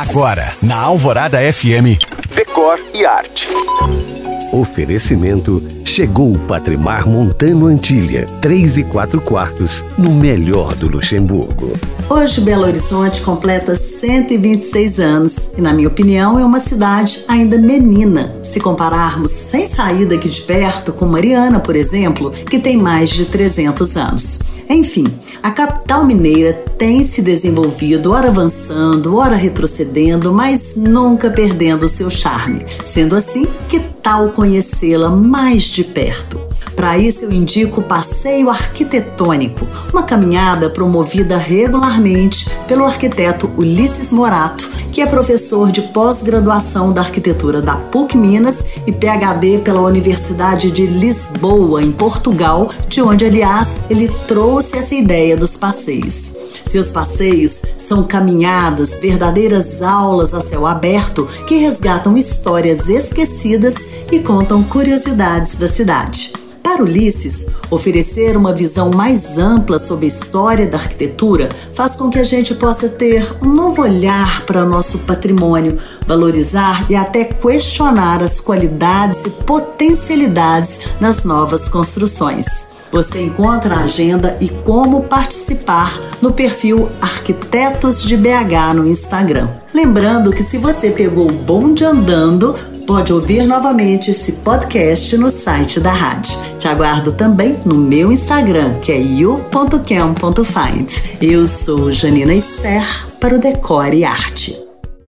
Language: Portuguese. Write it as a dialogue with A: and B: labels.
A: Agora, na Alvorada FM, Decor e Arte.
B: Oferecimento chegou o Patrimar Montano Antilha, 3 e 4 quartos, no melhor do Luxemburgo.
C: Hoje Belo Horizonte completa 126 anos e, na minha opinião, é uma cidade ainda menina. Se compararmos sem sair daqui de perto com Mariana, por exemplo, que tem mais de 300 anos. Enfim, a capital mineira tem se desenvolvido, ora avançando, ora retrocedendo, mas nunca perdendo seu charme. Sendo assim, que tal conhecê-la mais de perto? Para isso, eu indico o Passeio Arquitetônico, uma caminhada promovida regularmente pelo arquiteto Ulisses Morato, que é professor de pós-graduação da arquitetura da PUC Minas e PhD pela Universidade de Lisboa, em Portugal, de onde, aliás, ele trouxe essa ideia dos passeios. Seus passeios são caminhadas, verdadeiras aulas a céu aberto que resgatam histórias esquecidas e contam curiosidades da cidade. Para Ulisses, oferecer uma visão mais ampla sobre a história da arquitetura faz com que a gente possa ter um novo olhar para nosso patrimônio, valorizar e até questionar as qualidades e potencialidades das novas construções. Você encontra a agenda e como participar no perfil Arquitetos de BH no Instagram. Lembrando que se você pegou o bonde andando, pode ouvir novamente esse podcast no site da rádio. Te aguardo também no meu Instagram, que é you.cam.find. Eu sou Janina Esther para o Decore Arte.